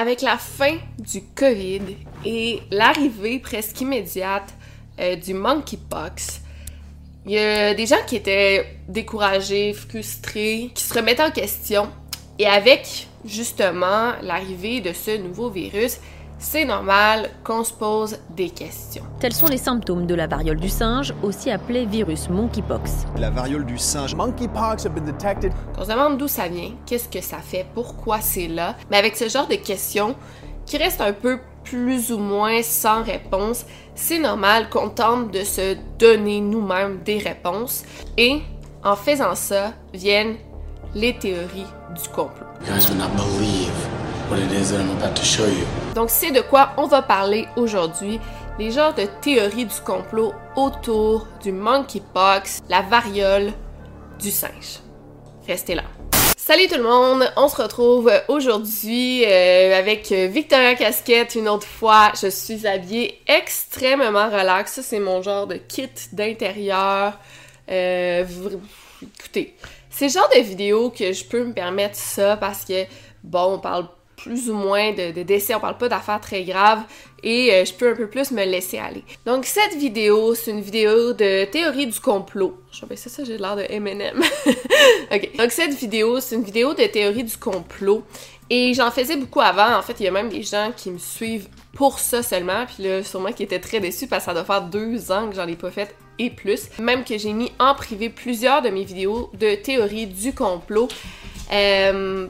Avec la fin du COVID et l'arrivée presque immédiate euh, du monkeypox, il y a des gens qui étaient découragés, frustrés, qui se remettaient en question. Et avec justement l'arrivée de ce nouveau virus, c'est normal qu'on se pose des questions. Tels sont les symptômes de la variole du singe, aussi appelée virus monkeypox. La variole du singe. Monkeypox have been detected. On se demande d'où ça vient, qu'est-ce que ça fait, pourquoi c'est là. Mais avec ce genre de questions qui restent un peu plus ou moins sans réponse, c'est normal qu'on tente de se donner nous-mêmes des réponses. Et en faisant ça, viennent les théories du complot. You guys will not believe what it is that I'm show you. Donc c'est de quoi on va parler aujourd'hui, les genres de théories du complot autour du monkeypox, la variole du singe. Restez là. Salut tout le monde, on se retrouve aujourd'hui euh, avec Victoria Casquette une autre fois. Je suis habillée extrêmement relax, ça c'est mon genre de kit d'intérieur. Euh, écoutez, c'est le genre de vidéo que je peux me permettre ça parce que bon, on parle plus ou moins de, décès, on parle pas d'affaires très graves et euh, je peux un peu plus me laisser aller. Donc cette vidéo, c'est une vidéo de théorie du complot. Je vais ça, ça j'ai l'air de M&M. ok. Donc cette vidéo, c'est une vidéo de théorie du complot et j'en faisais beaucoup avant. En fait, il y a même des gens qui me suivent pour ça seulement, puis là, sûrement qui étaient très déçus parce que ça doit faire deux ans que j'en ai pas fait et plus. Même que j'ai mis en privé plusieurs de mes vidéos de théorie du complot. Euh,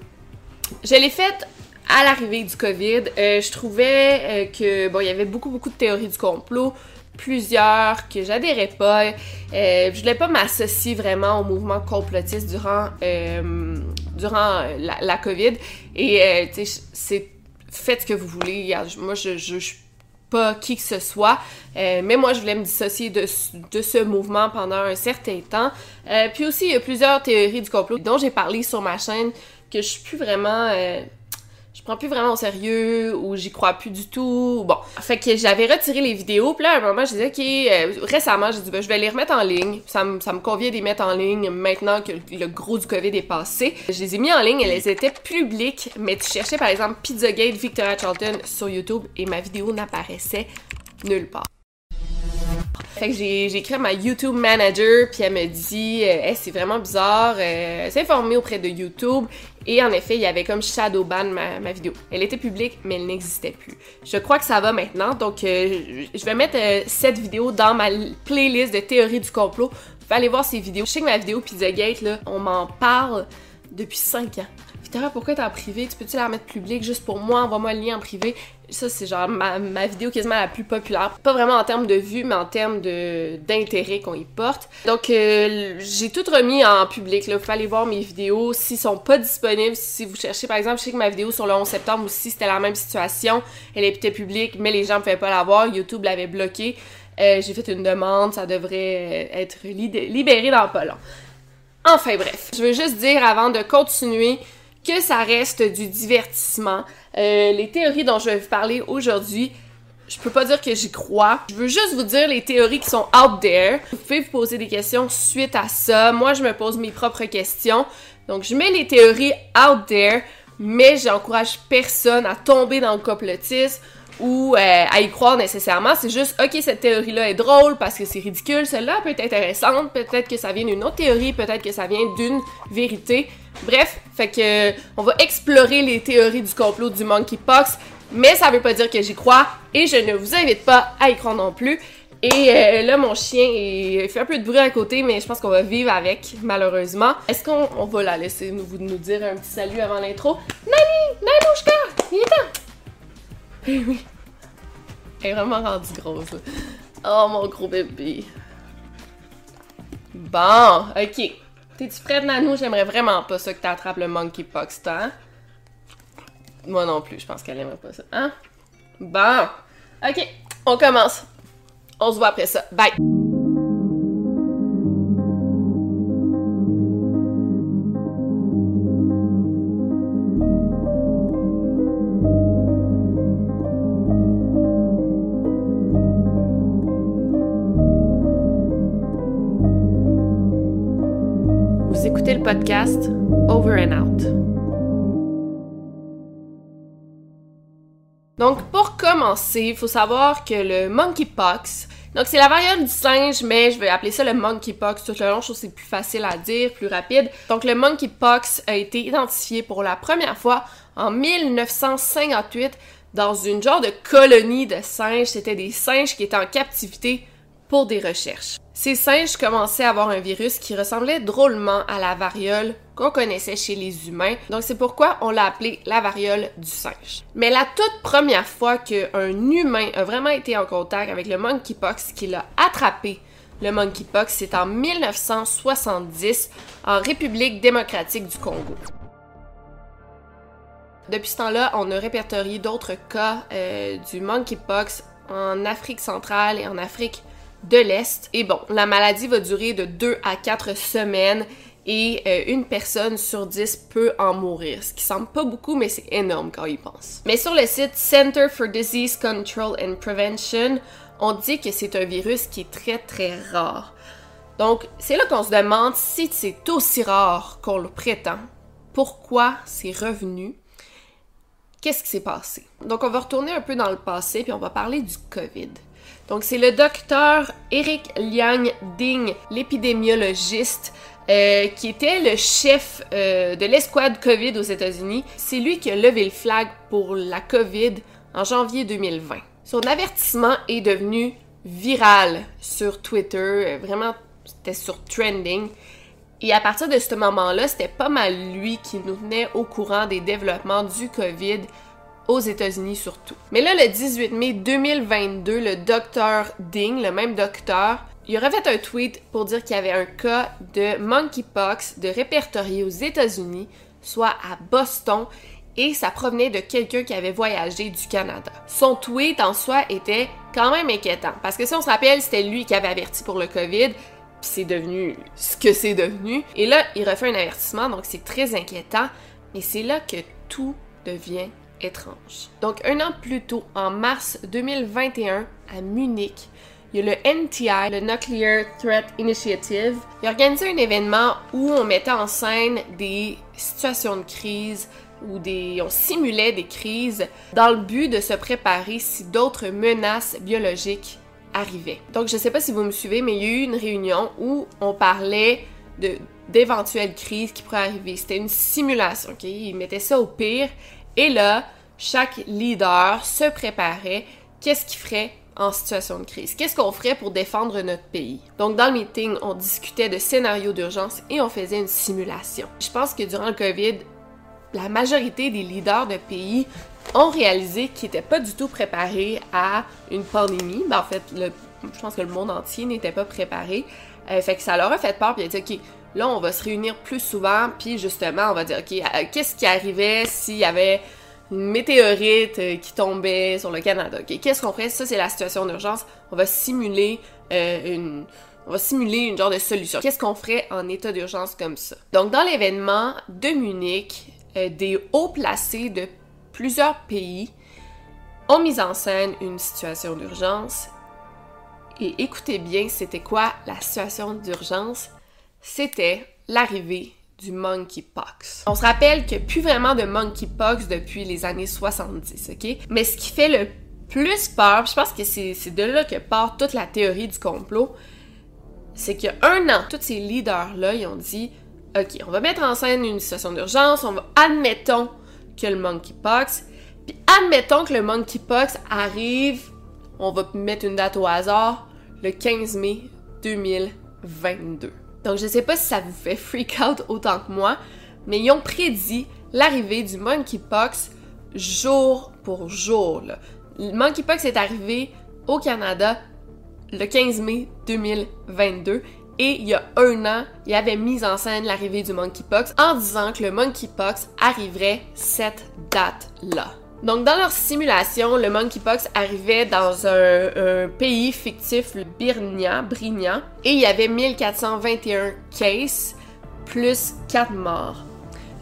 je l'ai faite à l'arrivée du COVID. Euh, je trouvais euh, que bon, il y avait beaucoup beaucoup de théories du complot, plusieurs que j'adhérais pas. Euh, je voulais pas m'associer vraiment au mouvement complotiste durant euh, durant la, COVID. Et c'est faites ce que vous voulez. Moi, je, je, je pas qui que ce soit. Mais moi, je voulais me dissocier de, de, ce mouvement pendant un certain temps. Puis aussi, il y a plusieurs théories du complot dont j'ai parlé sur ma chaîne que je suis plus vraiment... je prends plus vraiment au sérieux ou j'y crois plus du tout. Bon, fait que j'avais retiré les vidéos. Puis là, à un moment, je disais, OK, récemment, j'ai dit, ben, je vais les remettre en ligne. Ça, me, ça me convient de les mettre en ligne maintenant que le gros du COVID est passé. Je les ai mis en ligne, elles étaient publiques, mais tu cherchais par exemple Pizzagate Victoria Charlton sur YouTube et ma vidéo n'apparaissait nulle part. Fait que j'ai écrit à ma YouTube manager, puis elle me dit euh, c'est vraiment bizarre, euh, informée auprès de YouTube, et en effet, il y avait comme shadowban ma, ma vidéo. Elle était publique, mais elle n'existait plus. Je crois que ça va maintenant, donc euh, je vais mettre euh, cette vidéo dans ma playlist de théorie du complot. Vous pouvez aller voir ces vidéos. Je sais que ma vidéo Pizzagate, là, on m'en parle depuis 5 ans. Victoria, pourquoi t'es en privé? Tu peux-tu la remettre publique juste pour moi? Envoie-moi le lien en privé. Ça, c'est genre ma, vidéo quasiment la plus populaire. Pas vraiment en termes de vues, mais en termes d'intérêt qu'on y porte. Donc, euh, j'ai tout remis en public. Là. Vous pouvez aller voir mes vidéos. S'ils sont pas disponibles, si vous cherchez, par exemple, je sais que ma vidéo sur le 11 septembre aussi, c'était la même situation. Elle était publique, mais les gens ne pouvaient pas la voir. YouTube l'avait bloquée. Euh, j'ai fait une demande. Ça devrait être libéré dans pas long. Enfin bref, je veux juste dire avant de continuer que ça reste du divertissement. Euh, les théories dont je vais vous parler aujourd'hui, je peux pas dire que j'y crois. Je veux juste vous dire les théories qui sont out there. Vous pouvez vous poser des questions suite à ça. Moi, je me pose mes propres questions. Donc, je mets les théories out there, mais j'encourage personne à tomber dans le complotisme ou euh, à y croire nécessairement. C'est juste, ok, cette théorie-là est drôle parce que c'est ridicule, celle-là peut être intéressante, peut-être que ça vient d'une autre théorie, peut-être que ça vient d'une vérité. Bref, fait que on va explorer les théories du complot du monkeypox, mais ça veut pas dire que j'y crois et je ne vous invite pas à y croire non plus. Et euh, là, mon chien il fait un peu de bruit à côté, mais je pense qu'on va vivre avec, malheureusement. Est-ce qu'on va la laisser nous, nous dire un petit salut avant l'intro? Nani! Nanouchka! Il est temps! Oui. Elle est vraiment rendue grosse. Oh, mon gros bébé. Bon, ok. T'es-tu prête, Nanou? J'aimerais vraiment pas ça que t'attrapes le monkeypox, hein? Moi non plus, je pense qu'elle aimerait pas ça. Hein? Bon. Ok, on commence. On se voit après ça. Bye! Podcast Over and Out. Donc, pour commencer, il faut savoir que le monkeypox, donc c'est la variole du singe, mais je vais appeler ça le monkeypox tout le long, je trouve c'est plus facile à dire, plus rapide. Donc, le monkeypox a été identifié pour la première fois en 1958 dans une genre de colonie de singes. C'était des singes qui étaient en captivité pour des recherches. Ces singes commençaient à avoir un virus qui ressemblait drôlement à la variole qu'on connaissait chez les humains, donc c'est pourquoi on l'a appelé la variole du singe. Mais la toute première fois qu'un humain a vraiment été en contact avec le monkeypox, qu'il a attrapé le monkeypox, c'est en 1970 en République démocratique du Congo. Depuis ce temps-là, on a répertorié d'autres cas euh, du monkeypox en Afrique centrale et en Afrique de l'Est. Et bon, la maladie va durer de 2 à 4 semaines et euh, une personne sur 10 peut en mourir, ce qui semble pas beaucoup, mais c'est énorme quand y pense. Mais sur le site Center for Disease Control and Prevention, on dit que c'est un virus qui est très très rare. Donc, c'est là qu'on se demande si c'est aussi rare qu'on le prétend, pourquoi c'est revenu, qu'est-ce qui s'est passé? Donc, on va retourner un peu dans le passé, puis on va parler du COVID. Donc, c'est le docteur Eric Liang Ding, l'épidémiologiste, euh, qui était le chef euh, de l'escouade COVID aux États-Unis. C'est lui qui a levé le flag pour la COVID en janvier 2020. Son avertissement est devenu viral sur Twitter, euh, vraiment, c'était sur trending. Et à partir de ce moment-là, c'était pas mal lui qui nous tenait au courant des développements du COVID aux États-Unis surtout. Mais là, le 18 mai 2022, le docteur Ding, le même docteur, il aurait fait un tweet pour dire qu'il y avait un cas de monkeypox de répertorié aux États-Unis, soit à Boston, et ça provenait de quelqu'un qui avait voyagé du Canada. Son tweet en soi était quand même inquiétant, parce que si on se rappelle, c'était lui qui avait averti pour le COVID, puis c'est devenu ce que c'est devenu. Et là, il refait un avertissement, donc c'est très inquiétant, mais c'est là que tout devient étrange. Donc un an plus tôt, en mars 2021, à Munich, il y a le NTI, le Nuclear Threat Initiative. Il a organisé un événement où on mettait en scène des situations de crise ou des, on simulait des crises dans le but de se préparer si d'autres menaces biologiques arrivaient. Donc je sais pas si vous me suivez, mais il y a eu une réunion où on parlait d'éventuelles crises qui pourraient arriver. C'était une simulation, ok? Ils mettaient ça au pire. Et là, chaque leader se préparait qu'est-ce qu'il ferait en situation de crise? Qu'est-ce qu'on ferait pour défendre notre pays? Donc, dans le meeting, on discutait de scénarios d'urgence et on faisait une simulation. Je pense que durant le COVID, la majorité des leaders de pays ont réalisé qu'ils n'étaient pas du tout préparés à une pandémie. Ben, en fait, je pense que le monde entier n'était pas préparé. Euh, fait que ça leur a fait peur, puis ils ont OK, là, on va se réunir plus souvent, puis justement, on va dire, OK, qu'est-ce qui arrivait s'il y avait une météorite euh, qui tombait sur le Canada? Qu'est-ce qu'on ferait? Ça, c'est la situation d'urgence. On va simuler euh, une... On va simuler une genre de solution. Qu'est-ce qu'on ferait en état d'urgence comme ça? Donc, dans l'événement de Munich, des hauts placés de plusieurs pays ont mis en scène une situation d'urgence. Et écoutez bien, c'était quoi la situation d'urgence? C'était l'arrivée du monkeypox. On se rappelle qu'il n'y a plus vraiment de monkeypox depuis les années 70, ok? Mais ce qui fait le plus peur, je pense que c'est de là que part toute la théorie du complot, c'est qu'il y a un an, tous ces leaders-là, ils ont dit OK, on va mettre en scène une situation d'urgence, on va, admettons que le monkeypox, puis admettons que le monkeypox arrive, on va mettre une date au hasard, le 15 mai 2022. Donc je sais pas si ça vous fait freak out autant que moi, mais ils ont prédit l'arrivée du monkeypox jour pour jour. Le monkeypox est arrivé au Canada le 15 mai 2022 et il y a un an, il avait mis en scène l'arrivée du monkeypox en disant que le monkeypox arriverait cette date-là. Donc, dans leur simulation, le monkeypox arrivait dans un, pays fictif, le Birnia, et il y avait 1421 cases plus 4 morts.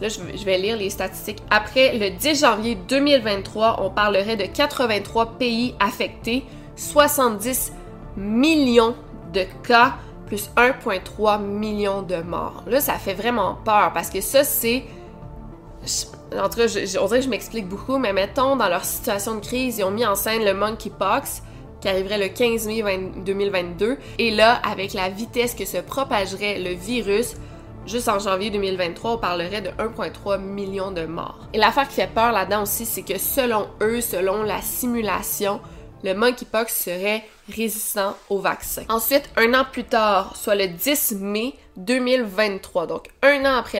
Là, je vais lire les statistiques. Après le 10 janvier 2023, on parlerait de 83 pays affectés, 70 millions de cas, plus 1,3 million de morts. Là, ça fait vraiment peur parce que ça, c'est. En tout cas, on dirait que je m'explique beaucoup, mais mettons, dans leur situation de crise, ils ont mis en scène le monkeypox qui arriverait le 15 mai 2022. Et là, avec la vitesse que se propagerait le virus, Juste en janvier 2023, on parlerait de 1,3 million de morts. Et l'affaire qui fait peur là-dedans aussi, c'est que selon eux, selon la simulation, le monkeypox serait résistant au vaccin. Ensuite, un an plus tard, soit le 10 mai 2023, donc un an après.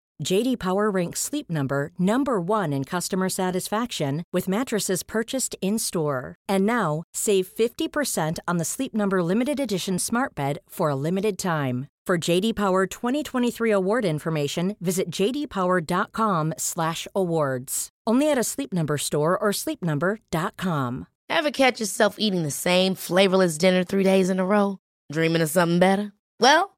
JD Power ranks Sleep Number number 1 in customer satisfaction with mattresses purchased in-store. And now, save 50% on the Sleep Number limited edition Smart Bed for a limited time. For JD Power 2023 award information, visit jdpower.com/awards. Only at a Sleep Number store or sleepnumber.com. Ever catch yourself eating the same flavorless dinner 3 days in a row, dreaming of something better? Well,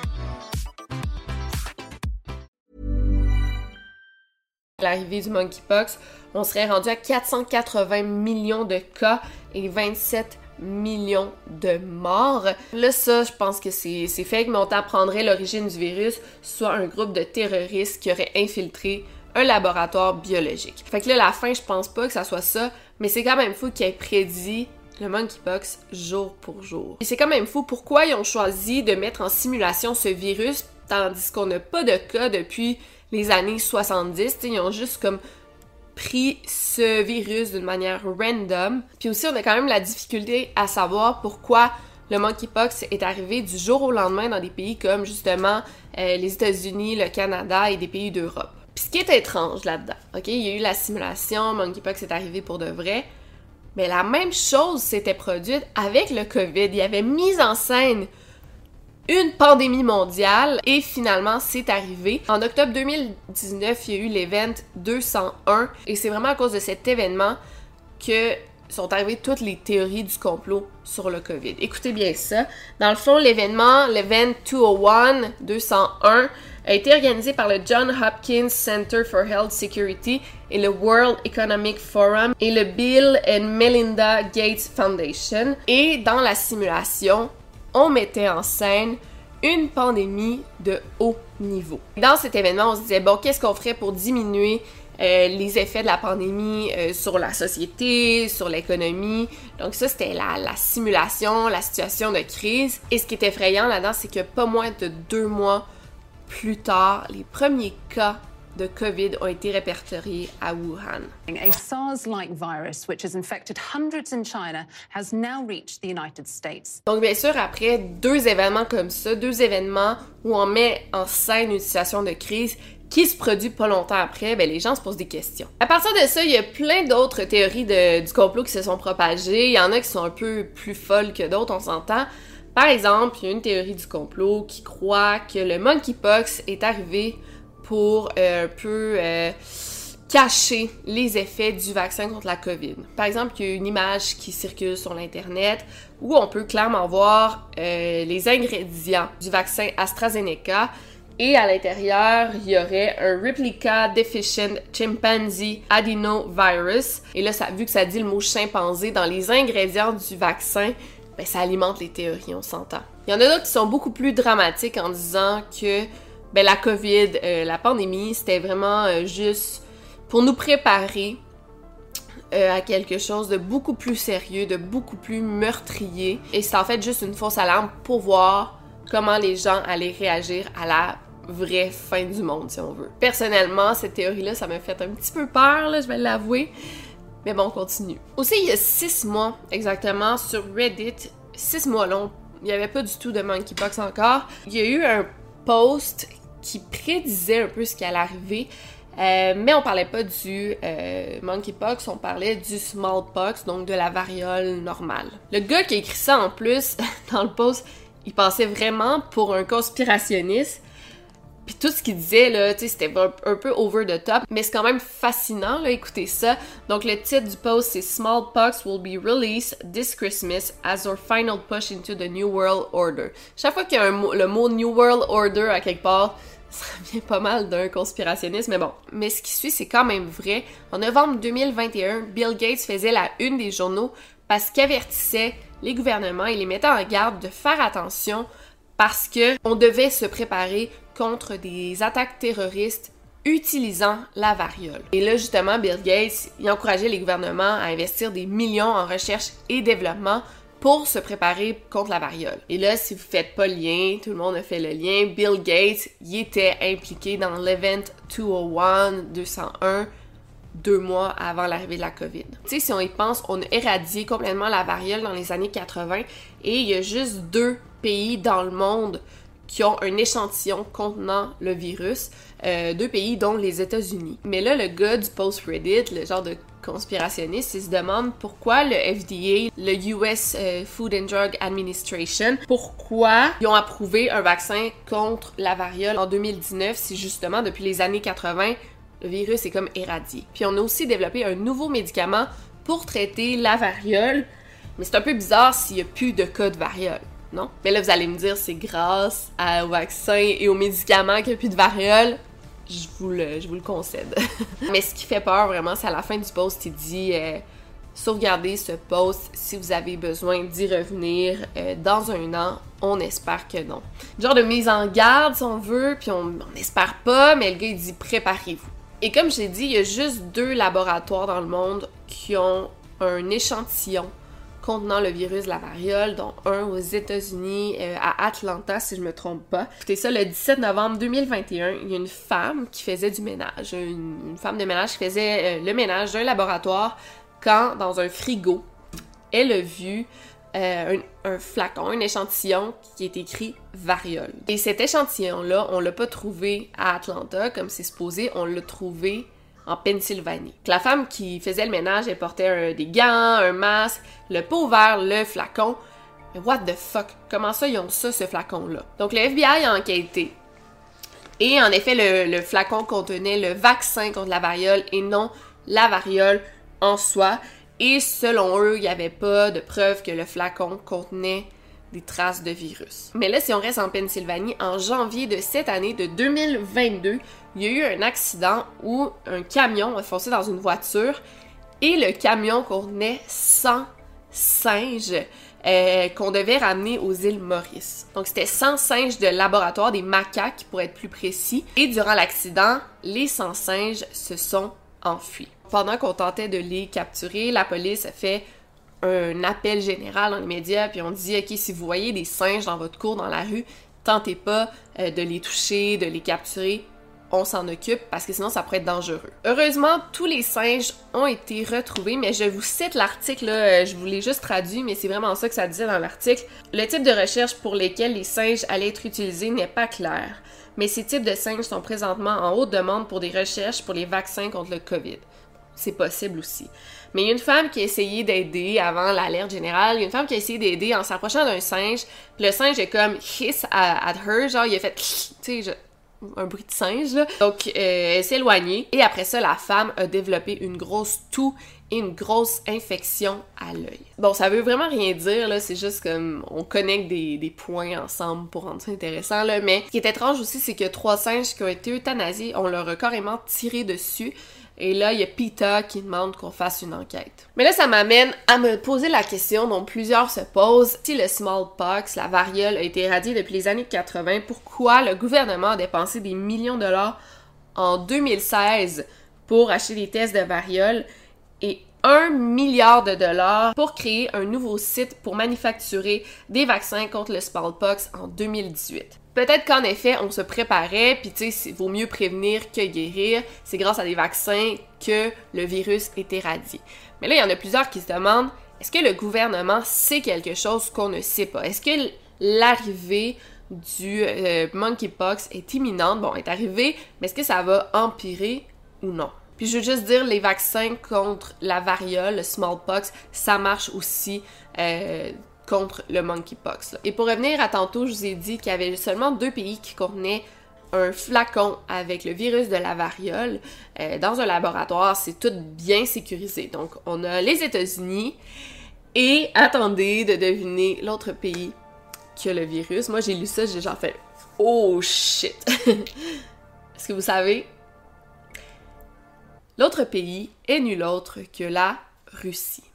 L'arrivée du monkeypox, on serait rendu à 480 millions de cas et 27 millions de morts. Là, ça, je pense que c'est fake, mais on t'apprendrait l'origine du virus, soit un groupe de terroristes qui aurait infiltré un laboratoire biologique. Fait que là, la fin, je pense pas que ça soit ça, mais c'est quand même fou qu'ils aient prédit le monkeypox jour pour jour. Et c'est quand même fou pourquoi ils ont choisi de mettre en simulation ce virus tandis qu'on n'a pas de cas depuis les années 70. Ils ont juste comme pris ce virus d'une manière random. Puis aussi, on a quand même la difficulté à savoir pourquoi le monkeypox est arrivé du jour au lendemain dans des pays comme justement euh, les États-Unis, le Canada et des pays d'Europe. Puis ce qui est étrange là-dedans, ok, il y a eu la simulation, monkeypox est arrivé pour de vrai, mais la même chose s'était produite avec le COVID. Il y avait mis en scène une pandémie mondiale et finalement c'est arrivé. En octobre 2019, il y a eu l'event 201 et c'est vraiment à cause de cet événement que sont arrivées toutes les théories du complot sur le COVID. Écoutez bien ça. Dans le fond, l'événement, l'event 201, 201, a été organisé par le John Hopkins Center for Health Security et le World Economic Forum et le Bill and Melinda Gates Foundation. Et dans la simulation, on mettait en scène une pandémie de haut niveau. Dans cet événement, on se disait, bon, qu'est-ce qu'on ferait pour diminuer euh, les effets de la pandémie euh, sur la société, sur l'économie? Donc ça, c'était la, la, simulation, la situation de crise. Et ce qui est effrayant là-dedans, c'est que pas moins de deux mois plus tard, les premiers cas de COVID ont été répertoriés à Wuhan. A SARS-like virus, which has infected hundreds in China, has now reached the United States. Donc bien sûr, après deux événements comme ça, deux événements où on met en scène une situation de crise qui se produit pas longtemps après, ben les gens se posent des questions. À partir de ça, il y a plein d'autres théories de, du complot qui se sont propagées. Il y en a qui sont un peu plus folles que d'autres, on s'entend. Par exemple, il y a une théorie du complot qui croit que le monkeypox est arrivé pour euh, un peu euh, cacher les effets du vaccin contre la COVID. Par exemple, il y a une image qui circule sur l'Internet où on peut clairement voir euh, les ingrédients du vaccin AstraZeneca et à l'intérieur, il y aurait un Replica Deficient Chimpanzee Adenovirus. Et là, vu que ça dit le mot chimpanzé dans les ingrédients du vaccin, ben, ça alimente les théories, on s'entend. Il y en a d'autres qui sont beaucoup plus dramatiques en disant que ben, la COVID, euh, la pandémie, c'était vraiment euh, juste pour nous préparer euh, à quelque chose de beaucoup plus sérieux, de beaucoup plus meurtrier. Et c'est en fait juste une fausse alarme pour voir comment les gens allaient réagir à la vraie fin du monde, si on veut. Personnellement, cette théorie-là, ça m'a fait un petit peu peur, là, je vais l'avouer. Mais bon, on continue. Aussi, il y a six mois, exactement, sur Reddit, six mois long, il n'y avait pas du tout de monkeypox encore. Il y a eu un post qui prédisait un peu ce qui allait arriver. Euh, mais on parlait pas du euh, monkeypox, on parlait du smallpox, donc de la variole normale. Le gars qui a écrit ça en plus dans le post, il passait vraiment pour un conspirationniste. Puis tout ce qu'il disait, là, tu sais, c'était un, peu over the top, mais c'est quand même fascinant, là, écoutez ça. Donc le titre du post, c'est Smallpox will be released this Christmas as our final push into the New World Order. Chaque fois qu'il y a le mot New World Order à quelque part, ça vient pas mal d'un conspirationniste, mais bon. Mais ce qui suit, c'est quand même vrai. En novembre 2021, Bill Gates faisait la une des journaux parce qu'il avertissait les gouvernements et les mettait en garde de faire attention parce que on devait se préparer contre des attaques terroristes utilisant la variole. Et là, justement, Bill Gates, il encourageait les gouvernements à investir des millions en recherche et développement pour se préparer contre la variole. Et là, si vous faites pas le lien, tout le monde a fait le lien, Bill Gates, il était impliqué dans l'Event 201, 201, deux mois avant l'arrivée de la COVID. Tu sais, si on y pense, on a éradié complètement la variole dans les années 80 et il y a juste deux pays dans le monde qui ont un échantillon contenant le virus, euh, deux pays dont les États-Unis. Mais là, le gars du post Reddit, le genre de conspirationniste, il se demande pourquoi le FDA, le US euh, Food and Drug Administration, pourquoi ils ont approuvé un vaccin contre la variole en 2019 si justement depuis les années 80 le virus est comme éradié. Puis on a aussi développé un nouveau médicament pour traiter la variole, mais c'est un peu bizarre s'il n'y a plus de cas de variole non? Mais là, vous allez me dire, c'est grâce au vaccin et aux médicaments qu'il n'y a plus de variole. Je vous le, je vous le concède. Mais ce qui fait peur vraiment, c'est à la fin du post, il dit euh, sauvegardez ce post si vous avez besoin d'y revenir euh, dans un an. On espère que non. Genre de mise en garde, si on veut, puis on n'espère pas, mais le gars, il dit préparez-vous. Et comme j'ai dit, il y a juste deux laboratoires dans le monde qui ont un échantillon contenant le virus de la variole, dont un aux États-Unis, euh, à Atlanta, si je me trompe pas. Écoutez ça, le 17 novembre 2021, il y a une femme qui faisait du ménage, une, femme de ménage qui faisait euh, le ménage d'un laboratoire quand, dans un frigo, elle a vu euh, un, un, flacon, un échantillon qui est écrit variole. Et cet échantillon-là, on l'a pas trouvé à Atlanta comme c'est supposé, on l'a trouvé en Pennsylvanie. La femme qui faisait le ménage, elle portait des gants, un masque, le pot ouvert, le flacon. Mais what the fuck? Comment ça, ils ont ça, ce flacon-là? Donc, le FBI a enquêté. Et en effet, le, flacon contenait le vaccin contre la variole et non la variole en soi. Et selon eux, il n'y avait pas de preuve que le flacon contenait des traces de virus. Mais là, si on reste en Pennsylvanie, en janvier de cette année, de 2022, il y a eu un accident où un camion a foncé dans une voiture et le camion contenait 100 singes euh, qu'on devait ramener aux îles Maurice. Donc c'était 100 singes de laboratoire, des macaques pour être plus précis. Et durant l'accident, les 100 singes se sont enfuis. Pendant qu'on tentait de les capturer, la police a fait un appel général dans les médias, puis on dit, OK, si vous voyez des singes dans votre cour, dans la rue, tentez pas euh, de les toucher, de les capturer, on s'en occupe parce que sinon ça pourrait être dangereux. Heureusement, tous les singes ont été retrouvés, mais je vous cite l'article, euh, je vous l'ai juste traduit, mais c'est vraiment ça que ça disait dans l'article. Le type de recherche pour lesquels les singes allaient être utilisés n'est pas clair, mais ces types de singes sont présentement en haute demande pour des recherches pour les vaccins contre le COVID. c'est possible aussi. Mais une femme qui a essayé d'aider avant l'alerte générale. Une femme qui a essayé d'aider en s'approchant d'un singe. Puis le singe est comme hiss at, her, genre il a fait, tu sais, un bruit de singe là. Donc euh, elle s'est éloignée et après ça la femme a développé une grosse toux et une grosse infection à l'œil. Bon, ça veut vraiment rien dire là, c'est juste comme on connecte des, points ensemble pour rendre ça intéressant là. Mais ce qui est étrange aussi, c'est que trois singes qui ont été euthanasiés, on leur a carrément tiré dessus. Et là, il y a PETA qui demande qu'on fasse une enquête. Mais là, ça m'amène à me poser la question dont plusieurs se posent. Si le smallpox, la variole, a été éradié depuis les années 80, pourquoi le gouvernement a dépensé des millions de dollars en 2016 pour acheter des tests de variole et un milliard de dollars pour créer un nouveau site pour manufacturer des vaccins contre le smallpox en 2018. Peut-être qu'en effet, on se préparait, puis tu sais, vaut mieux prévenir que guérir. C'est grâce à des vaccins que le virus est éradié. Mais là, il y en a plusieurs qui se demandent est-ce que le gouvernement sait quelque chose qu'on ne sait pas? Est-ce que l'arrivée du euh, monkeypox est imminente? Bon, est arrivée, mais est-ce que ça va empirer ou non? Puis je veux juste dire, les vaccins contre la variole, le smallpox, ça marche aussi euh, contre le monkeypox. Et pour revenir à tantôt, je vous ai dit qu'il y avait seulement deux pays qui contenaient un flacon avec le virus de la variole euh, dans un laboratoire. C'est tout bien sécurisé. Donc, on a les États-Unis et attendez de deviner l'autre pays qui a le virus. Moi, j'ai lu ça, j'ai genre fait Oh shit! Est-ce que vous savez? L'autre pays est nul autre que la Russie.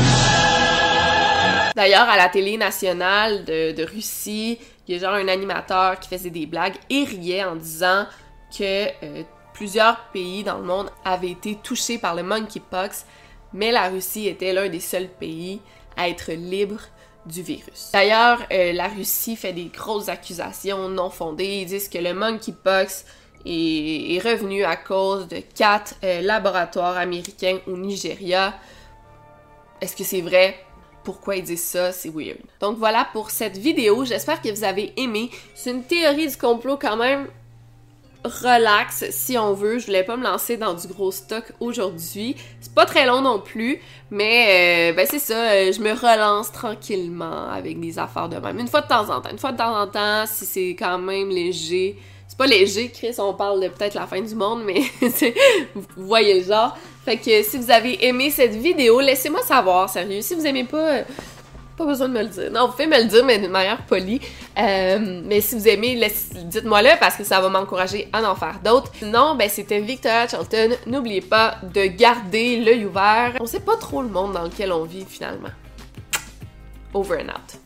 D'ailleurs, à la télé nationale de, Russie, il y a genre un animateur qui faisait des blagues et riait en disant que euh, plusieurs pays dans le monde avaient été touchés par le monkeypox, mais la Russie était l'un des seuls pays à être libre du virus. D'ailleurs, euh, la Russie fait des grosses accusations non fondées. Ils disent que le monkeypox est, revenu à cause de quatre euh, laboratoires américains au Nigeria. Est-ce que c'est vrai? Pourquoi ils disent ça, c'est weird. Donc voilà pour cette vidéo, j'espère que vous avez aimé. C'est une théorie du complot quand même relax si on veut. Je voulais pas me lancer dans du gros stock aujourd'hui. C'est pas très long non plus, mais euh, ben c'est ça, euh, je me relance tranquillement avec des affaires de même. Une fois de temps en temps, une fois de temps en temps, si c'est quand même léger. C'est pas léger, Chris, on parle de peut-être la fin du monde, mais vous voyez le genre. Fait que si vous avez aimé cette vidéo, laissez-moi savoir, sérieux. Si vous aimez pas, pas besoin de me le dire. Non, vous pouvez me le dire, mais de manière polie. Euh, mais si vous aimez, dites-moi-le parce que ça va m'encourager à en faire d'autres. Sinon, ben c'était Victoria Charlton. N'oubliez pas de garder l'œil ouvert. On sait pas trop le monde dans lequel on vit finalement. Over and out.